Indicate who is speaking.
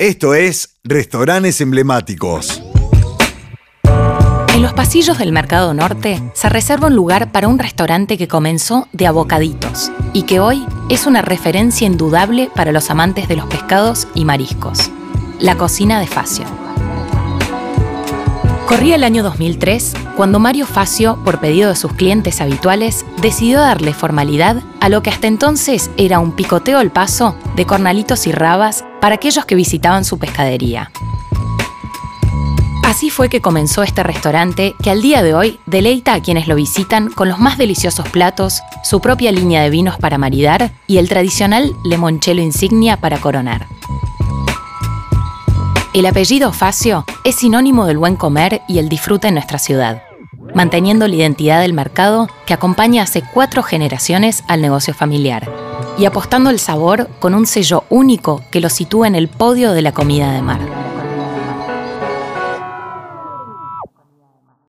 Speaker 1: Esto es Restaurantes Emblemáticos.
Speaker 2: En los pasillos del Mercado Norte se reserva un lugar para un restaurante que comenzó de abocaditos y que hoy es una referencia indudable para los amantes de los pescados y mariscos. La cocina de Facio. Corría el año 2003 cuando Mario Facio, por pedido de sus clientes habituales, decidió darle formalidad a lo que hasta entonces era un picoteo al paso de cornalitos y rabas para aquellos que visitaban su pescadería. Así fue que comenzó este restaurante que al día de hoy deleita a quienes lo visitan con los más deliciosos platos, su propia línea de vinos para maridar y el tradicional limoncello insignia para coronar. El apellido Facio es sinónimo del buen comer y el disfrute en nuestra ciudad, manteniendo la identidad del mercado que acompaña hace cuatro generaciones al negocio familiar y apostando el sabor con un sello único que lo sitúa en el podio de la comida de mar.